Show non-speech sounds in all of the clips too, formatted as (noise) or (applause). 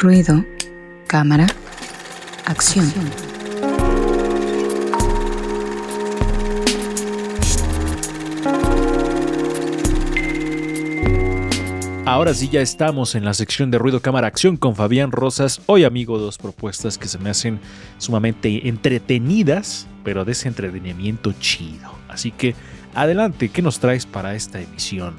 Ruido, cámara, acción. Ahora sí ya estamos en la sección de ruido cámara acción con Fabián Rosas. Hoy amigo, dos propuestas que se me hacen sumamente entretenidas, pero de ese entretenimiento chido. Así que adelante, ¿qué nos traes para esta emisión?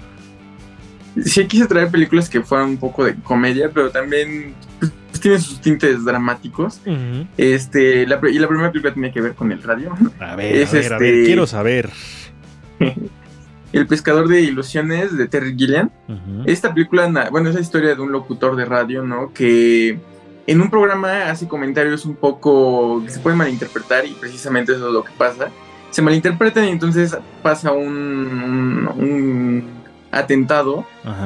Sí, quise traer películas que fueran un poco de comedia, pero también pues, tienen sus tintes dramáticos. Este, la, y la primera película tiene que ver con el radio. A ver, a, ver a ver, este quiero saber. (laughs) El pescador de ilusiones de Terry Gilliam. Esta película, bueno, es la historia de un locutor de radio, ¿no? Que en un programa hace comentarios un poco que se pueden malinterpretar y precisamente eso es lo que pasa. Se malinterpretan y entonces pasa un, un, atentado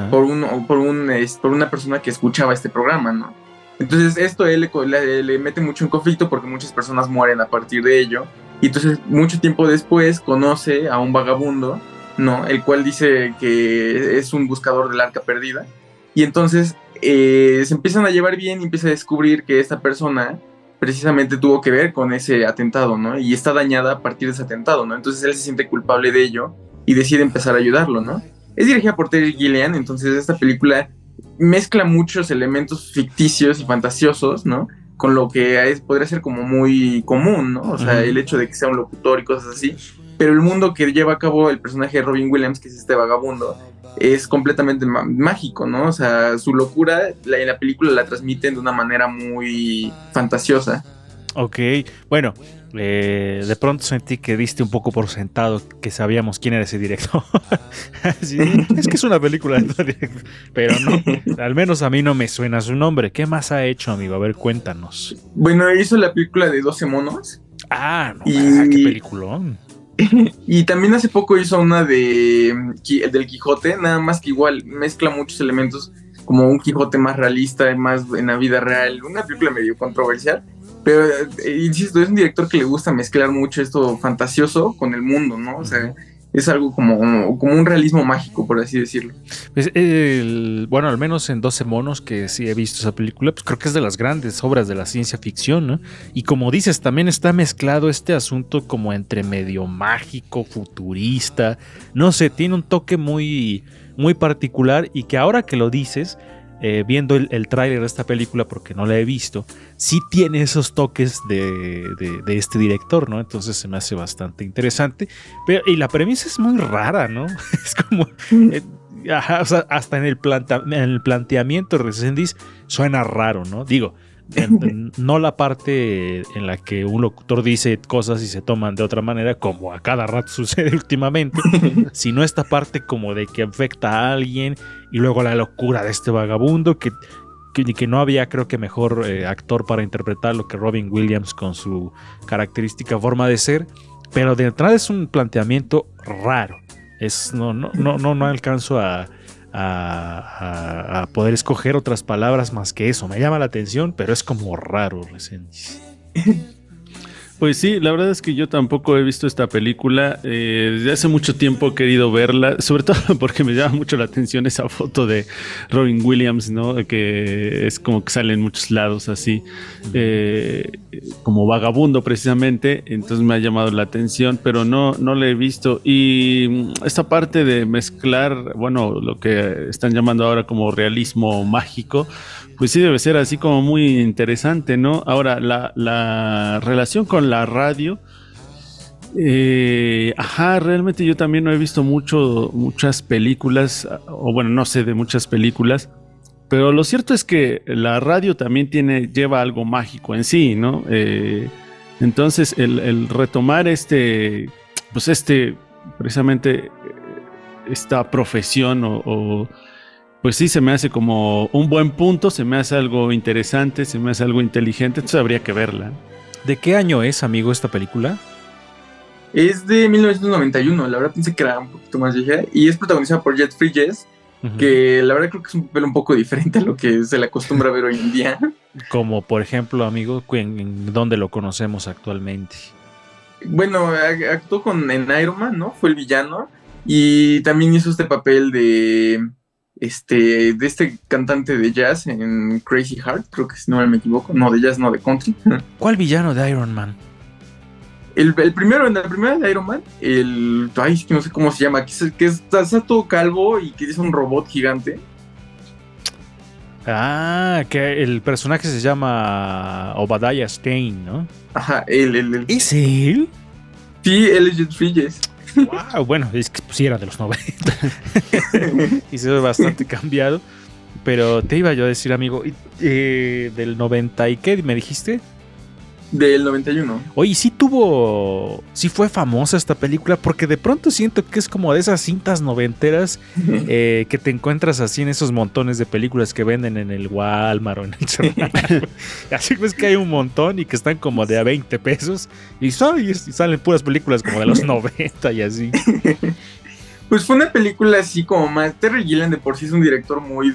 por, un, por, un, por una persona que escuchaba este programa, ¿no? Entonces esto él le, le, mete mucho en conflicto porque muchas personas mueren a partir de ello. Y entonces mucho tiempo después conoce a un vagabundo ¿no? El cual dice que es un buscador del arca perdida. Y entonces eh, se empiezan a llevar bien y empieza a descubrir que esta persona precisamente tuvo que ver con ese atentado, ¿no? Y está dañada a partir de ese atentado, ¿no? Entonces él se siente culpable de ello y decide empezar a ayudarlo, ¿no? Es dirigida por Terry Gilliam, entonces esta película mezcla muchos elementos ficticios y fantasiosos, ¿no? Con lo que es, podría ser como muy común, ¿no? O sea, el hecho de que sea un locutor y cosas así pero el mundo que lleva a cabo el personaje de Robin Williams, que es este vagabundo, es completamente mágico, ¿no? O sea, su locura en la película la transmiten de una manera muy fantasiosa. Ok, bueno, eh, de pronto sentí que diste un poco por sentado que sabíamos quién era ese director. (laughs) es que es una película, pero no, al menos a mí no me suena su nombre. ¿Qué más ha hecho, amigo? A ver, cuéntanos. Bueno, hizo la película de 12 monos. Ah, no, qué peliculón. (laughs) y también hace poco hizo una de del Quijote, nada más que igual mezcla muchos elementos como un Quijote más realista, más en la vida real, una película medio controversial, pero eh, insisto, es un director que le gusta mezclar mucho esto fantasioso con el mundo, ¿no? O sea, es algo como, como un realismo mágico, por así decirlo. Pues, bueno, al menos en 12 monos que sí he visto esa película, pues creo que es de las grandes obras de la ciencia ficción, ¿no? Y como dices, también está mezclado este asunto como entre medio mágico, futurista, no sé, tiene un toque muy, muy particular y que ahora que lo dices, eh, viendo el, el tráiler de esta película, porque no la he visto, sí tiene esos toques de, este director, ¿no? Entonces se me hace bastante interesante. Pero, y la premisa es muy rara, ¿no? (laughs) Es como... Eh, hasta en el, en el planteamiento de Resendiz suena raro, ¿no? Digo, no la parte en la que un locutor dice cosas y se toman de otra manera, como a cada rato (laughs) sucede últimamente, (laughs) sino esta parte como de que afecta a alguien y luego la locura de este vagabundo que, que, no había creo que mejor eh, actor para interpretar lo que Robin Williams con su característica forma de ser, pero de entrada es un planteamiento raro. Es, no, no, no, no, no alcanzo a, a, poder escoger otras palabras más que eso. Me llama la atención, pero es como raro, recién. (laughs) Pues sí, la verdad es que yo tampoco he visto esta película. Eh, desde hace mucho tiempo he querido verla, sobre (laughs) todo porque me llama mucho la atención esa foto de Robin Williams, ¿no? Que es como que sale en muchos lados así, eh, como vagabundo precisamente. Entonces me ha llamado la atención, pero no, no la he visto. Y esta parte de mezclar, bueno, lo que están llamando ahora como realismo mágico, pues sí debe ser así como muy interesante, ¿no? Ahora, la, la relación con la radio. Eh, ajá, realmente yo también no he visto mucho, muchas películas, o bueno, no sé de muchas películas, pero lo cierto es que la radio también tiene, lleva algo mágico en sí, ¿no? Eh, entonces, el, retomar este, pues este, precisamente esta profesión o pues sí se me hace como un buen punto, se me hace algo interesante, se me hace algo inteligente, entonces habría que verla. ¿De qué año es, amigo, esta película? Es de 1991, la verdad pensé que era un poquito más vieja, y es protagonizada por Jet Bridges, que la verdad creo que es un papel un poco diferente a lo que se le acostumbra a ver hoy en día. (laughs) Como por ejemplo, amigo, ¿en dónde lo conocemos actualmente? Bueno, actuó con, en Iron Man, ¿no? Fue el villano, y también hizo este papel de este, de este cantante de jazz en Crazy Heart, creo que si no me equivoco, no de jazz, no de country. (laughs) ¿Cuál villano de Iron Man? El, primero, en la primera de Iron Man, el. Ay, es que no sé cómo se llama, que, que está, todo calvo y que es un robot gigante. Ah, que el personaje se llama Obadiah Stein, ¿no? Ajá, él, él, ¿Es él? Sí, él es Jet. Wow, bueno, es que pues, sí era de los 90. (laughs) y se ve bastante cambiado. Pero te iba yo a decir, amigo, eh, del 90 y qué me dijiste? Del 91. Oye, sí tuvo. Sí fue famosa esta película porque de pronto siento que es como de esas cintas noventeras (laughs) eh, que te encuentras así en esos montones de películas que venden en el Walmart o en el (laughs) Así pues que hay un montón y que están como de a 20 pesos y, salen puras películas como de los (laughs) 90 y así. Pues fue una película así como más. Terry Gilliam de por sí es un director muy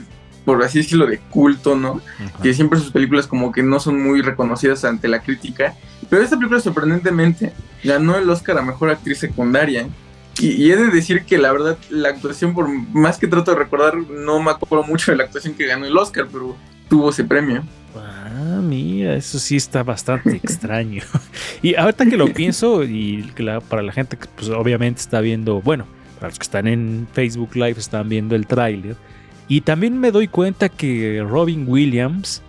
por así decirlo, de culto, ¿no? Que siempre sus películas como que no son muy reconocidas ante la crítica. Pero esta película sorprendentemente ganó el Oscar a Mejor Actriz Secundaria. Y, he de decir que la verdad, la actuación, por más que trato de recordar, no me acuerdo mucho de la actuación que ganó el Oscar, pero tuvo ese premio. Ah, mira, eso sí está bastante (laughs) extraño. (laughs) Y ahorita que lo pienso, y para la gente que pues, obviamente está viendo, bueno, para los que están en Facebook Live están viendo el tráiler, y también me doy cuenta que Robin Williams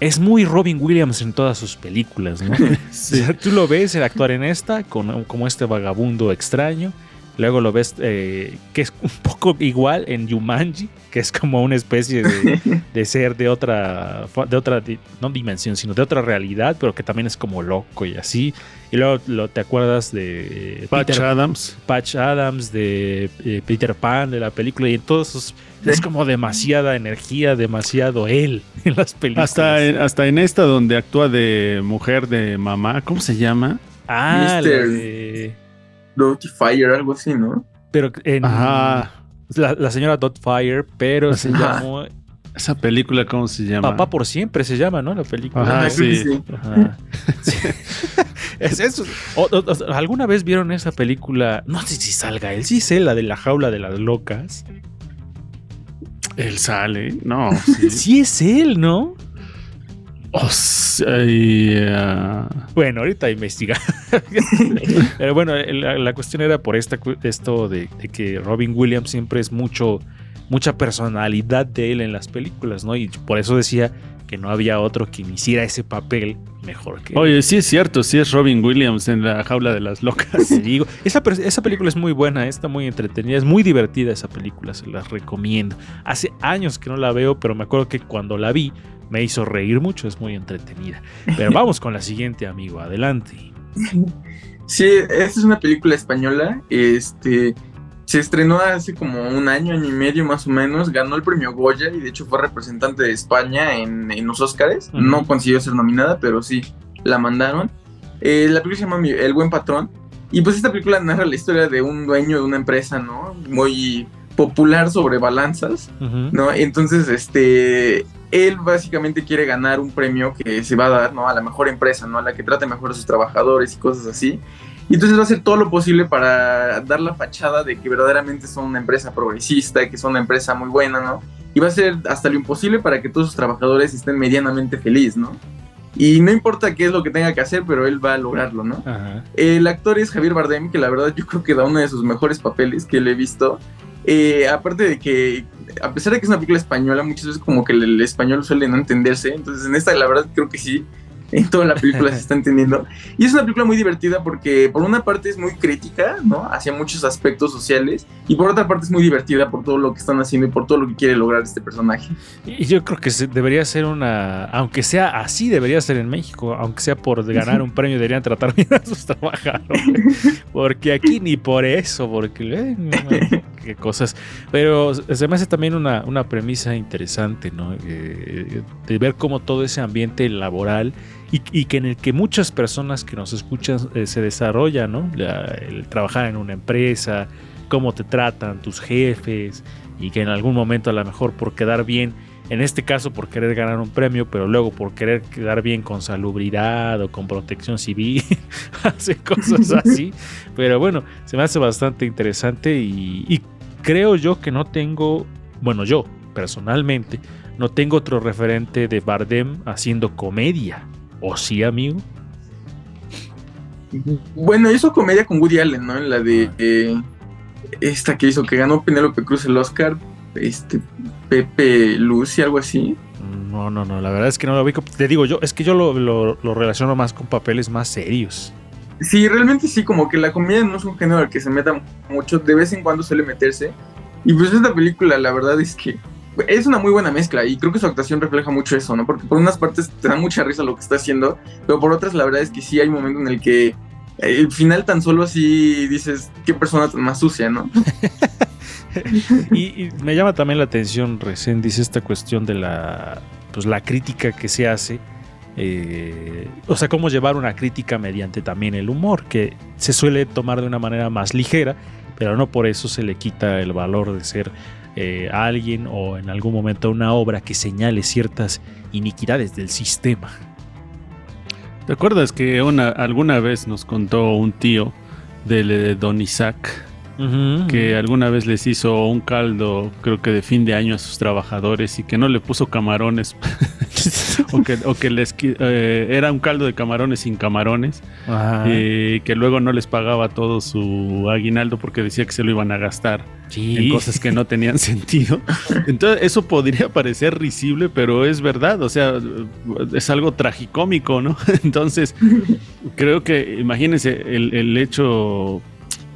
es muy Robin Williams en todas sus películas, ¿no? (laughs) tú lo ves el actuar en esta con, como este vagabundo extraño. Luego lo ves eh, que es un (laughs) poco igual en Yumanji, que es como una especie de, (laughs) ser de otra, de otra, no dimensión, sino de otra realidad, pero que también es como loco y así. Y luego lo, te acuerdas de Patch Adams. Patch Adams, de eh, Peter Pan, de la película, y en todos esos es como demasiada energía, demasiado él (laughs) en las películas. Hasta en, hasta en esta donde actúa de mujer de mamá, ¿cómo se llama? Ah, la de... Fire, algo así, ¿no? Pero en... Ajá. La, señora Fire, pero se llamó... Esa película, ¿cómo se llama? Papá por siempre se llama, ¿no? La película. Ajá, sí. (laughs) ¿Alguna vez vieron esa película? No sé si salga él, sí sé, la de la jaula de las locas. Él sale, no. (laughs) Sí, es él, ¿no? Oh, bueno, ahorita investiga. (laughs) Pero bueno, la, cuestión era por esta, esto de, que Robin Williams siempre es mucho, mucha personalidad de él en las películas, ¿no? Y por eso decía que no había otro que hiciera ese papel mejor que Oye, sí es cierto, sí es Robin Williams en la jaula de las locas. digo, esa, esa película es muy buena, está muy entretenida, es muy divertida esa película, se las recomiendo. Hace años que no la veo, pero me acuerdo que cuando la vi me hizo reír mucho, es muy entretenida. Pero vamos con la siguiente, amigo, adelante. Sí, esta es una película española, este se estrenó hace como un año, año y medio más o menos. Ganó el premio Goya y de hecho fue representante de España en, los Oscars. No consiguió ser nominada, pero sí la mandaron. Eh, la película se llama El Buen Patrón. Y pues esta película narra la historia de un dueño de una empresa, ¿no? Muy popular sobre balanzas, ¿no? Entonces, este, él básicamente quiere ganar un premio que se va a dar, ¿no? A la mejor empresa, ¿no? A la que trate mejor a sus trabajadores y cosas así. Y entonces va a hacer todo lo posible para dar la fachada de que verdaderamente son una empresa progresista, que son una empresa muy buena, ¿no? Y va a hacer hasta lo imposible para que todos sus trabajadores estén medianamente felices, ¿no? Y no importa qué es lo que tenga que hacer, pero él va a lograrlo, ¿no? El actor es Javier Bardem, que la verdad yo creo que da uno de sus mejores papeles que le he visto. Eh, aparte de que, a pesar de que es una película española, muchas veces como que el español suele no entenderse. Entonces en esta la verdad creo que sí en toda la película se (laughs) está entendiendo. Y es una película muy divertida porque por una parte es muy crítica, ¿no? Hacia muchos aspectos sociales y por otra parte es muy divertida por todo lo que están haciendo y por todo lo que quiere lograr este personaje. Y yo creo que debería ser una, aunque sea así, debería ser en México, aunque sea por ganar un premio, deberían tratar bien a sus trabajadores. (laughs) Porque aquí ni por eso, porque eh, qué cosas. Pero se me hace también una, una premisa interesante, ¿no? Eh, de ver cómo todo ese ambiente laboral y, que en el que muchas personas que nos escuchan eh, se desarrollan, ¿no? el trabajar en una empresa, cómo te tratan tus jefes y que en algún momento a lo mejor por quedar bien, en este caso por querer ganar un premio, pero luego por querer quedar bien con salubridad o con protección civil, (laughs) hace cosas así. (laughs) Pero bueno, se me hace bastante interesante y creo yo que no tengo, bueno yo, personalmente, no tengo otro referente de Bardem haciendo comedia. ¿O sí, amigo? Bueno, hizo comedia con Woody Allen, ¿no? En la de eh, esta que hizo, que ganó Penélope Cruz el Oscar, este Pepe Lucy, algo así. No, no, no, la verdad es que no lo vi. Te digo yo, es que yo lo, relaciono más con papeles más serios. Sí, realmente sí, como que la comedia no es un género al que se meta mucho, de vez en cuando suele meterse. Y pues esta película, la verdad es que es una muy buena mezcla y creo que su actuación refleja mucho eso, ¿no? Porque por unas partes te da mucha risa lo que está haciendo, pero por otras la verdad es que sí hay un momento en el que el final tan solo así dices, qué persona tan más sucia, ¿no? (laughs) y, me llama también la atención, recién dice esta cuestión de la, pues, la crítica que se hace. Eh, o sea, cómo llevar una crítica mediante también el humor, que se suele tomar de una manera más ligera, pero no por eso se le quita el valor de ser eh, alguien o en algún momento una obra que señale ciertas iniquidades del sistema. ¿Te acuerdas que una, alguna vez nos contó un tío de Don Isaac que alguna vez les hizo un caldo, creo que de fin de año a sus trabajadores y que no le puso camarones o, que, les eh, era un caldo de camarones sin camarones y que luego no les pagaba todo su aguinaldo porque decía que se lo iban a gastar en cosas que no tenían (laughs) sentido. Entonces eso podría parecer risible, pero es verdad, o sea, es algo tragicómico, ¿no? (laughs) Entonces creo que imagínense el, el hecho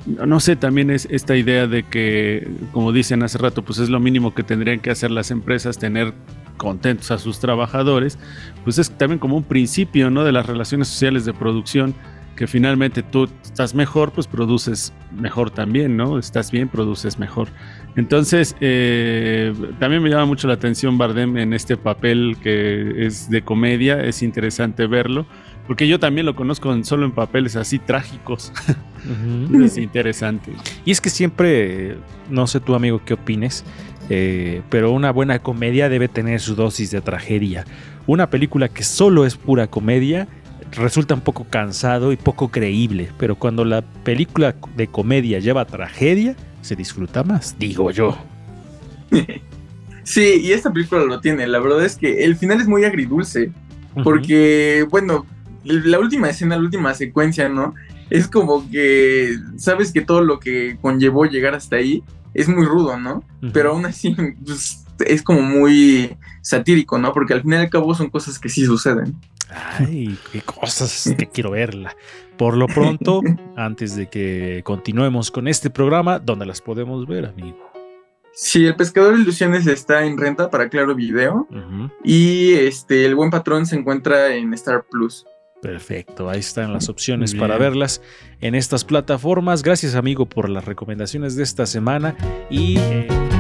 no sé, también es esta idea de que, como dicen hace rato, pues es lo mínimo que tendrían que hacer las empresas, tener contentos a sus trabajadores, pues es también como un principio, ¿no? De las relaciones sociales de producción, que finalmente tú estás mejor, pues produces mejor también, ¿no? Estás bien, produces mejor. Entonces, eh, también me llama mucho la atención Bardem en este papel que es de comedia, es interesante verlo porque yo también lo conozco solo en papeles así trágicos. (laughs) es interesante. Y es que siempre, no sé tu amigo qué opines, eh, pero una buena comedia debe tener su dosis de tragedia. Una película que solo es pura comedia resulta un poco cansado y poco creíble, pero cuando la película de comedia lleva tragedia, se disfruta más, digo yo. (laughs) Sí, y esta película lo tiene. La verdad es que el final es muy agridulce. Porque, bueno, la última escena, la última secuencia, ¿no? Es como que sabes que todo lo que conllevó llegar hasta ahí es muy rudo, ¿no? Pero aún así (laughs) pues, es como muy satírico, ¿no? Porque al final y al cabo son cosas que sí suceden. Ay, qué cosas que quiero verla. Por lo pronto, (laughs) antes de que continuemos con este programa, ¿dónde las podemos ver, amigo? Sí, El Pescador de Ilusiones está en renta para Claro Video y este El Buen Patrón se encuentra en Star Plus. Perfecto, ahí están las opciones para verlas en estas plataformas. Gracias amigo por las recomendaciones de esta semana y... Eh,